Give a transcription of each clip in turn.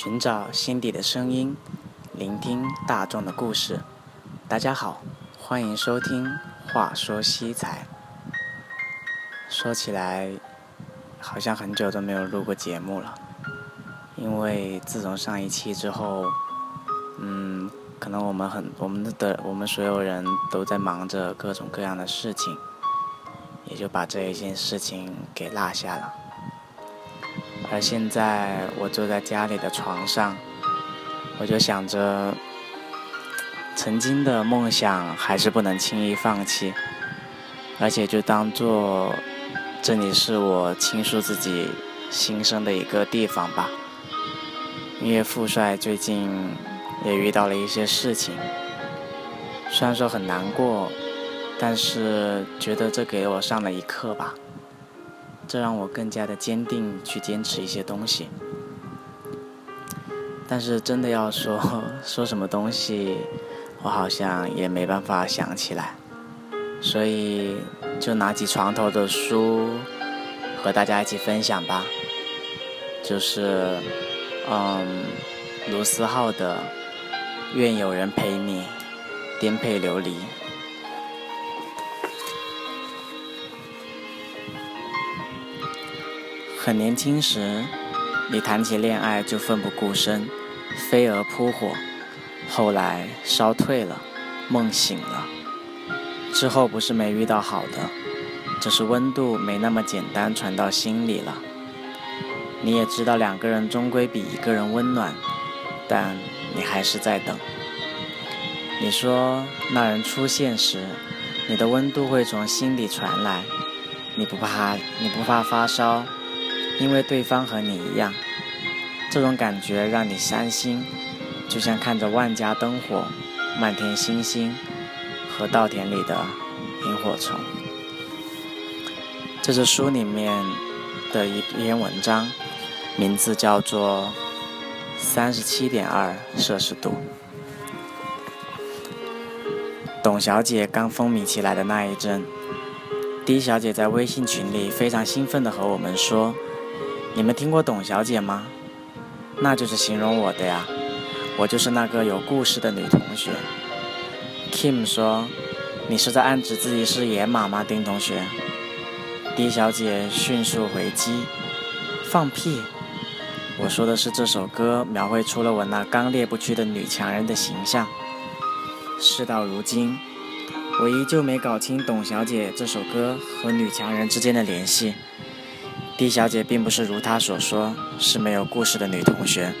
寻找心底的声音，聆听大众的故事。大家好，欢迎收听《话说西财》。说起来，好像很久都没有录过节目了，因为自从上一期之后，嗯，可能我们很我们的我们所有人都在忙着各种各样的事情，也就把这一件事情给落下了。而现在，我坐在家里的床上，我就想着，曾经的梦想还是不能轻易放弃，而且就当做这里是我倾诉自己心声的一个地方吧。因为富帅最近也遇到了一些事情，虽然说很难过，但是觉得这给我上了一课吧。这让我更加的坚定去坚持一些东西，但是真的要说 说什么东西，我好像也没办法想起来，所以就拿起床头的书和大家一起分享吧，就是嗯卢思浩的《愿有人陪你颠沛流离》。很年轻时，你谈起恋爱就奋不顾身，飞蛾扑火；后来烧退了，梦醒了。之后不是没遇到好的，只是温度没那么简单传到心里了。你也知道两个人终归比一个人温暖，但你还是在等。你说那人出现时，你的温度会从心里传来，你不怕，你不怕发烧。因为对方和你一样，这种感觉让你伤心，就像看着万家灯火、漫天星星和稻田里的萤火虫。这是书里面的一篇文章，名字叫做《三十七点二摄氏度》。董小姐刚风靡起来的那一阵，D 小姐在微信群里非常兴奋地和我们说。你们听过董小姐吗？那就是形容我的呀，我就是那个有故事的女同学。Kim 说：“你是在暗指自己是野马吗，丁同学？”D 小姐迅速回击：“放屁！我说的是这首歌描绘出了我那刚烈不屈的女强人的形象。事到如今，我依旧没搞清董小姐这首歌和女强人之间的联系。” D 小姐并不是如她所说是没有故事的女同学，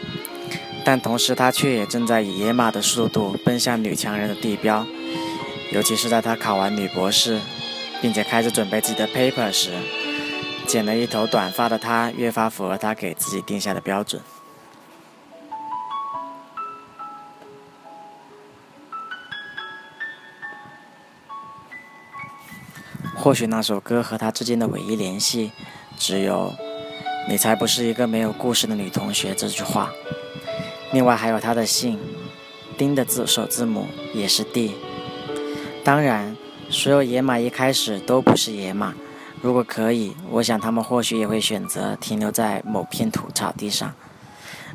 但同时她却也正在以野马的速度奔向女强人的地标。尤其是在她考完女博士，并且开始准备自己的 paper 时，剪了一头短发的她越发符合她给自己定下的标准。或许那首歌和她之间的唯一联系。只有“你才不是一个没有故事的女同学”这句话。另外还有她的姓，丁的字首字母也是 D。当然，所有野马一开始都不是野马。如果可以，我想他们或许也会选择停留在某片土草地上。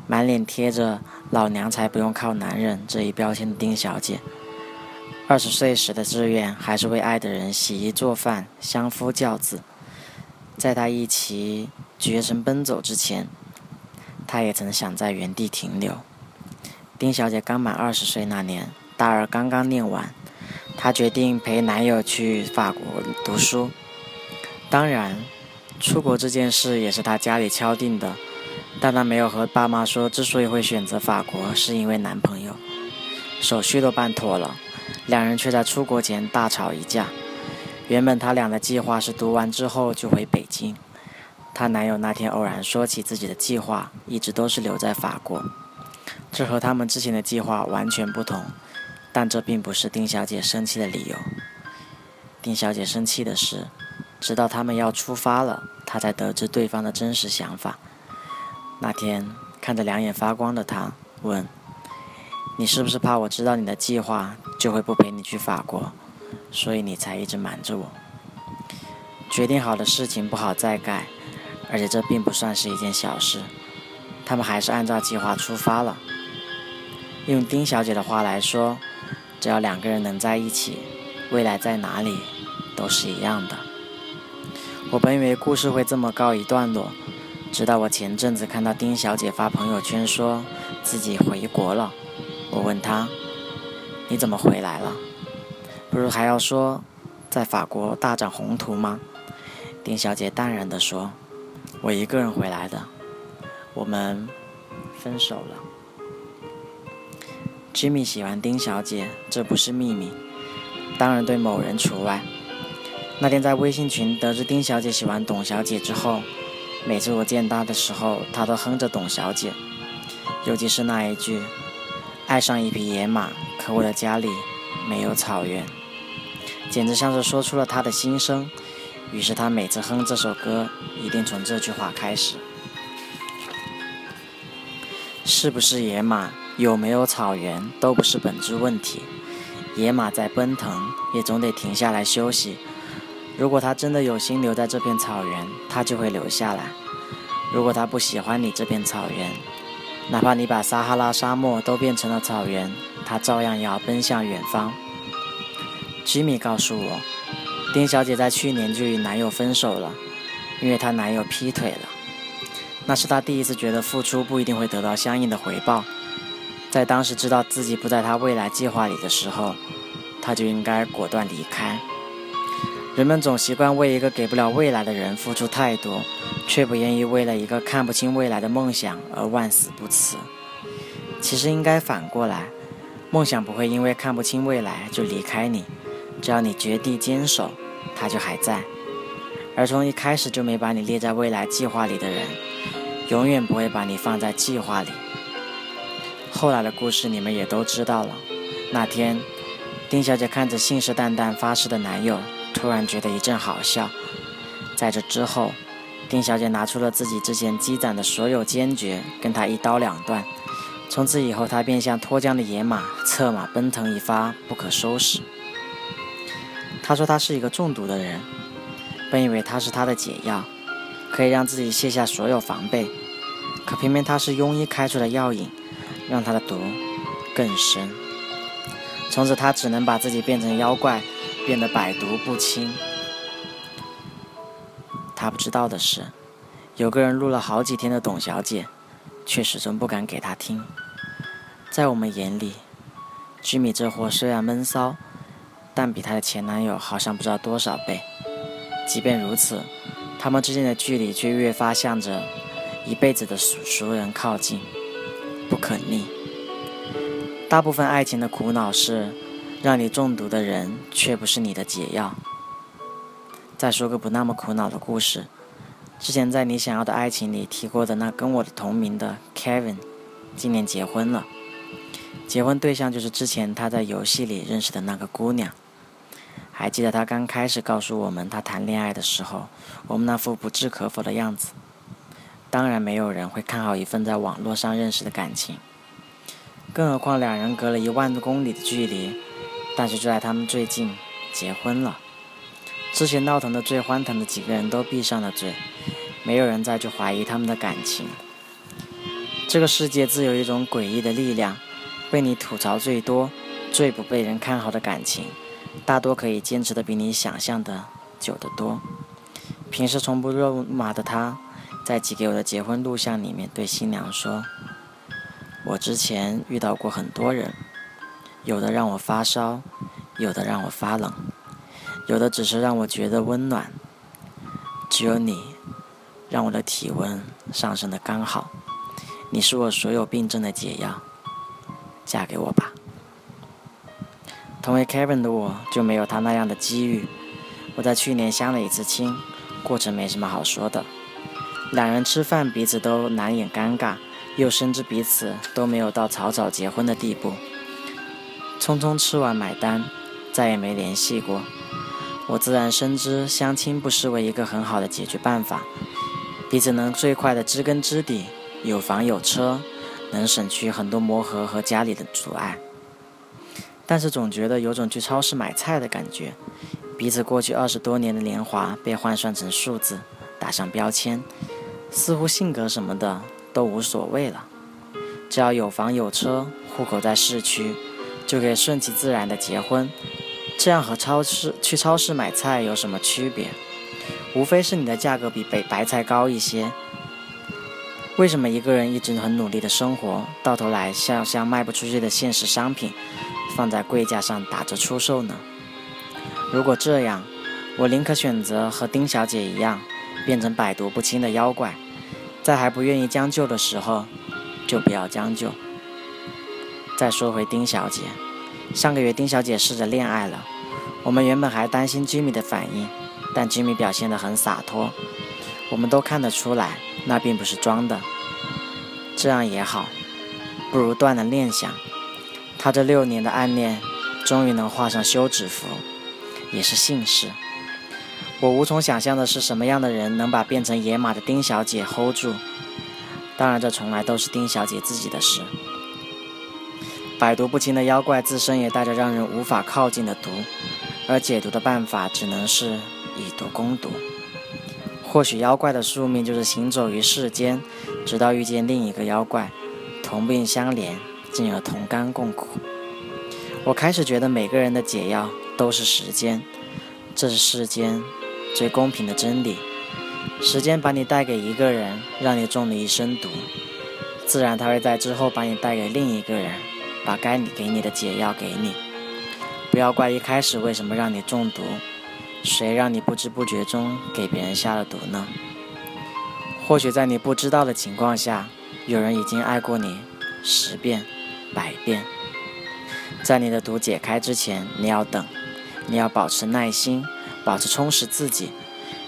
满脸贴着“老娘才不用靠男人”这一标签的丁小姐，二十岁时的志愿还是为爱的人洗衣做饭、相夫教子。在他一起绝尘奔走之前，他也曾想在原地停留。丁小姐刚满二十岁那年，大二刚刚念完，她决定陪男友去法国读书。当然，出国这件事也是她家里敲定的，但她没有和爸妈说，之所以会选择法国，是因为男朋友。手续都办妥了，两人却在出国前大吵一架。原本他俩的计划是读完之后就回北京。她男友那天偶然说起自己的计划，一直都是留在法国，这和他们之前的计划完全不同。但这并不是丁小姐生气的理由。丁小姐生气的是，直到他们要出发了，她才得知对方的真实想法。那天看着两眼发光的他，问：“你是不是怕我知道你的计划，就会不陪你去法国？”所以你才一直瞒着我。决定好的事情不好再改，而且这并不算是一件小事。他们还是按照计划出发了。用丁小姐的话来说，只要两个人能在一起，未来在哪里都是一样的。我本以为故事会这么告一段落，直到我前阵子看到丁小姐发朋友圈说自己回国了，我问她：“你怎么回来了？不如还要说在法国大展宏图吗？”丁小姐淡然地说：“我一个人回来的，我们分手了。” Jimmy 喜欢丁小姐，这不是秘密，当然对某人除外。那天在微信群得知丁小姐喜欢董小姐之后，每次我见她的时候，她都哼着董小姐，尤其是那一句“爱上一匹野马，可我的家里没有草原”，简直像是说出了他的心声。于是他每次哼这首歌，一定从这句话开始：“是不是野马，有没有草原，都不是本质问题。野马在奔腾，也总得停下来休息。”如果他真的有心留在这片草原，他就会留下来；如果他不喜欢你这片草原，哪怕你把撒哈拉沙漠都变成了草原，他照样要奔向远方。吉米告诉我，丁小姐在去年就与男友分手了，因为她男友劈腿了。那是她第一次觉得付出不一定会得到相应的回报。在当时知道自己不在她未来计划里的时候，她就应该果断离开。人们总习惯为一个给不了未来的人付出太多，却不愿意为了一个看不清未来的梦想而万死不辞。其实应该反过来，梦想不会因为看不清未来就离开你，只要你绝地坚守，他就还在。而从一开始就没把你列在未来计划里的人，永远不会把你放在计划里。后来的故事你们也都知道了。那天，丁小姐看着信誓旦旦发誓的男友。突然觉得一阵好笑。在这之后，丁小姐拿出了自己之前积攒的所有坚决，跟他一刀两断。从此以后，她便像脱缰的野马，策马奔腾一发不可收拾。她说她是一个中毒的人，本以为他是他的解药，可以让自己卸下所有防备，可偏偏他是庸医开出的药引，让她的毒更深。从此，她只能把自己变成妖怪。变得百毒不侵。他不知道的是，有个人录了好几天的董小姐，却始终不敢给他听。在我们眼里，居米这货虽然闷骚，但比她的前男友好上不知道多少倍。即便如此，他们之间的距离却越发向着一辈子的熟熟人靠近，不可逆。大部分爱情的苦恼是。让你中毒的人，却不是你的解药。再说个不那么苦恼的故事。之前在你想要的爱情里提过的那跟我的同名的 Kevin，今年结婚了。结婚对象就是之前他在游戏里认识的那个姑娘。还记得他刚开始告诉我们他谈恋爱的时候，我们那副不置可否的样子。当然，没有人会看好一份在网络上认识的感情，更何况两人隔了一万多公里的距离。但是就在他们最近结婚了，之前闹腾的最欢腾的几个人都闭上了嘴，没有人再去怀疑他们的感情。这个世界自有一种诡异的力量，被你吐槽最多、最不被人看好的感情，大多可以坚持的比你想象的久得多。平时从不肉麻的他，在寄给我的结婚录像里面对新娘说：“我之前遇到过很多人。”有的让我发烧，有的让我发冷，有的只是让我觉得温暖。只有你，让我的体温上升的刚好。你是我所有病症的解药，嫁给我吧。同为 Kevin 的我，就没有他那样的机遇。我在去年相了一次亲，过程没什么好说的。两人吃饭，彼此都难掩尴尬，又深知彼此都没有到草草结婚的地步。匆匆吃完买单，再也没联系过。我自然深知相亲不失为一个很好的解决办法，彼此能最快的知根知底，有房有车，能省去很多磨合和家里的阻碍。但是总觉得有种去超市买菜的感觉，彼此过去二十多年的年华被换算成数字，打上标签，似乎性格什么的都无所谓了。只要有房有车，户口在市区，就可以顺其自然的结婚。这样和超市去超市买菜有什么区别？无非是你的价格比白白菜高一些。为什么一个人一直很努力的生活，到头来像像卖不出去的现实商品，放在柜架上打着出售呢？如果这样，我宁可选择和丁小姐一样，变成百毒不侵的妖怪，在还不愿意将就的时候，就不要将就。再说回丁小姐，上个月丁小姐试着恋爱了，我们原本还担心 Jimmy 的反应，但 Jimmy 表现得很洒脱，我们都看得出来，那并不是装的。这样也好，不如断了念想。他这六年的暗恋，终于能画上休止符，也是幸事。我无从想象的是，什么样的人能把变成野马的丁小姐 hold 住？当然，这从来都是丁小姐自己的事。百毒不侵的妖怪自身也带着让人无法靠近的毒，而解毒的办法只能是以毒攻毒。或许妖怪的宿命就是行走于世间，直到遇见另一个妖怪，同病相怜，进而同甘共苦。我开始觉得每个人的解药都是时间，这是世间。最公平的真理，时间把你带给一个人，让你中了一身毒，自然他会在之后把你带给另一个人，把该你给你的解药给你。不要怪一开始为什么让你中毒，谁让你不知不觉中给别人下了毒呢？或许在你不知道的情况下，有人已经爱过你十遍、百遍。在你的毒解开之前，你要等，你要保持耐心。保持充实自己，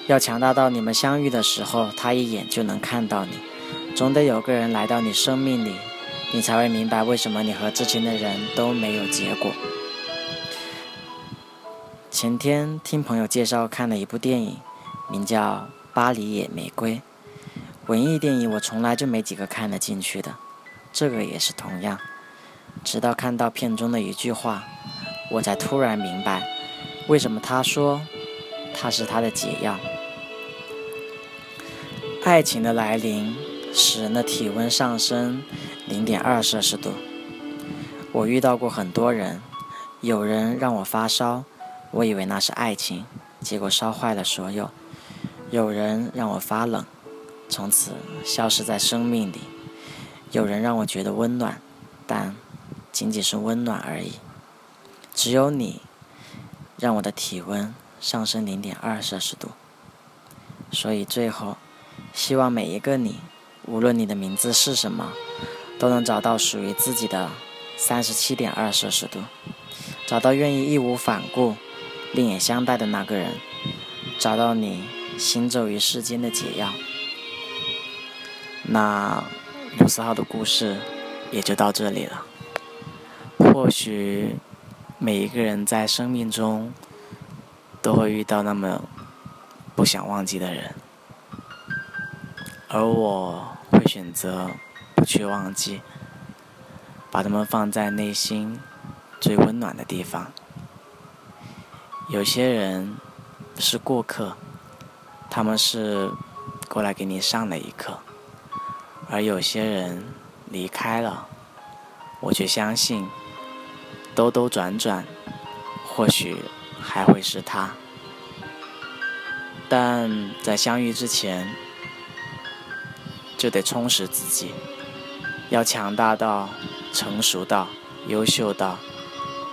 要强大到你们相遇的时候，他一眼就能看到你。总得有个人来到你生命里，你才会明白为什么你和之前的人都没有结果。前天听朋友介绍看了一部电影，名叫《巴黎野玫瑰》。文艺电影我从来就没几个看得进去的，这个也是同样。直到看到片中的一句话，我才突然明白，为什么他说。他是他的解药。爱情的来临使人的体温上升零点二摄氏度。我遇到过很多人，有人让我发烧，我以为那是爱情，结果烧坏了所有；有人让我发冷，从此消失在生命里；有人让我觉得温暖，但仅仅是温暖而已。只有你，让我的体温。上升零点二摄氏度，所以最后，希望每一个你，无论你的名字是什么，都能找到属于自己的三十七点二摄氏度，找到愿意义无反顾、另眼相待的那个人，找到你行走于世间的解药。那五四号的故事也就到这里了。或许每一个人在生命中。都会遇到那么不想忘记的人，而我会选择不去忘记，把他们放在内心最温暖的地方。有些人是过客，他们是过来给你上了一课，而有些人离开了，我却相信兜兜转转，或许。还会是他，但在相遇之前，就得充实自己，要强大到、成熟到、优秀到，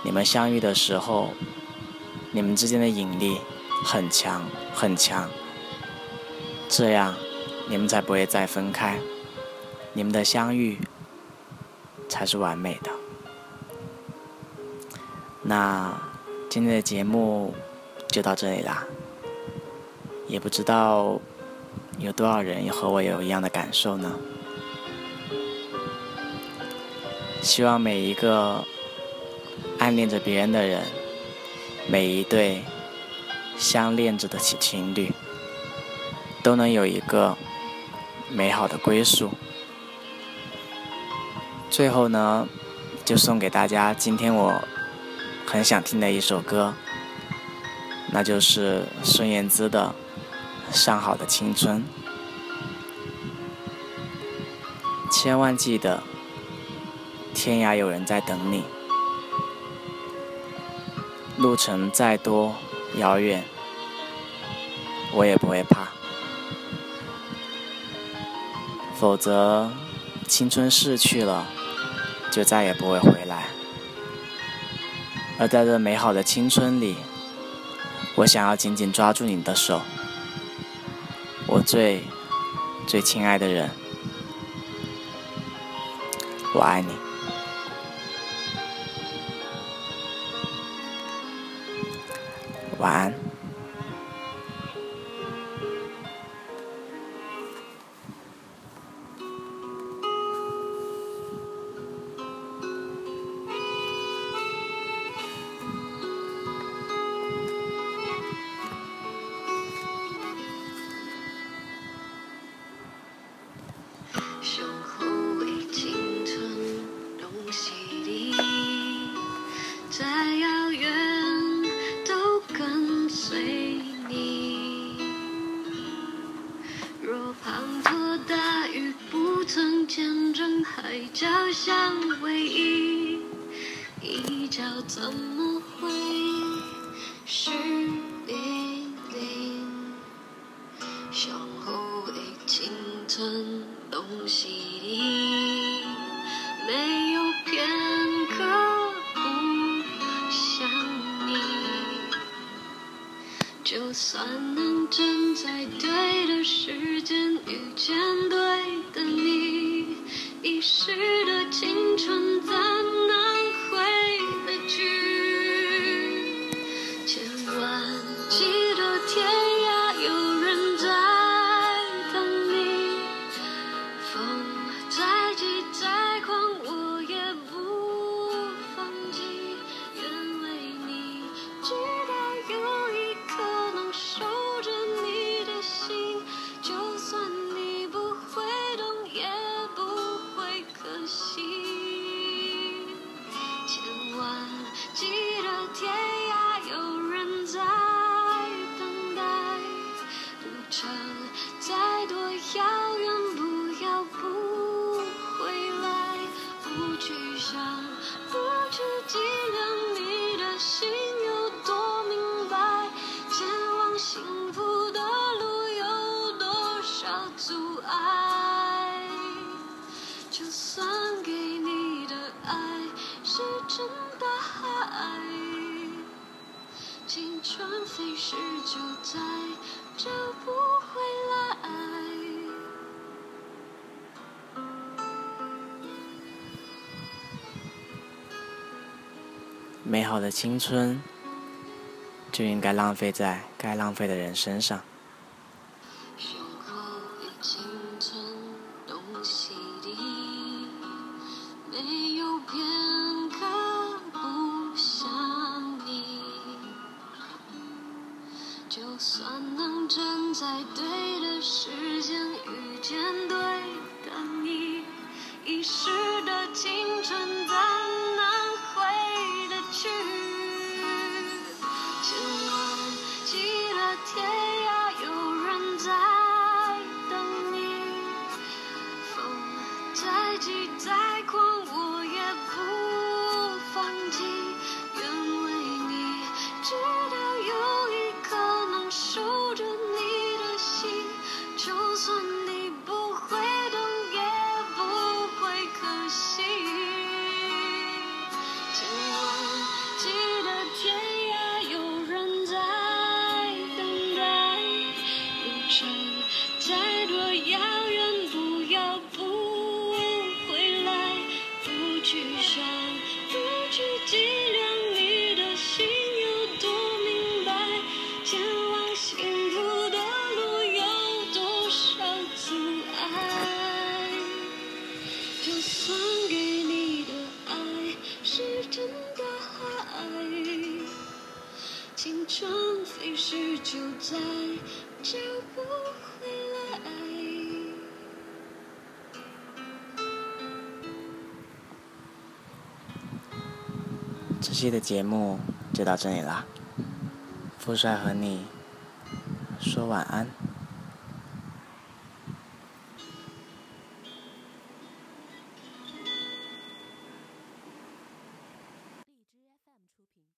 你们相遇的时候，你们之间的引力很强很强，这样你们才不会再分开，你们的相遇才是完美的。那。今天的节目就到这里啦，也不知道有多少人和我有一样的感受呢。希望每一个暗恋着别人的人，每一对相恋着的情情侣，都能有一个美好的归宿。最后呢，就送给大家今天我。很想听的一首歌，那就是孙燕姿的《上好的青春》。千万记得，天涯有人在等你。路程再多遥远，我也不会怕。否则，青春逝去了，就再也不会回来。而在这美好的青春里，我想要紧紧抓住你的手，我最最亲爱的人。我爱你，晚安。嘴角像回忆，一朝怎么会是你？向后的青春东西里，没有片刻不想你。就算能站在对的时间遇见想不去计量你的心有多明白前往幸福的路有多少阻碍？就算给你的爱石沉大海青春飞逝就在找不美好的青春就应该浪费在该浪费的人身上。就算能站在对的时间遇见对的你。一时。就这期的节目就到这里啦，富帅和你说晚安。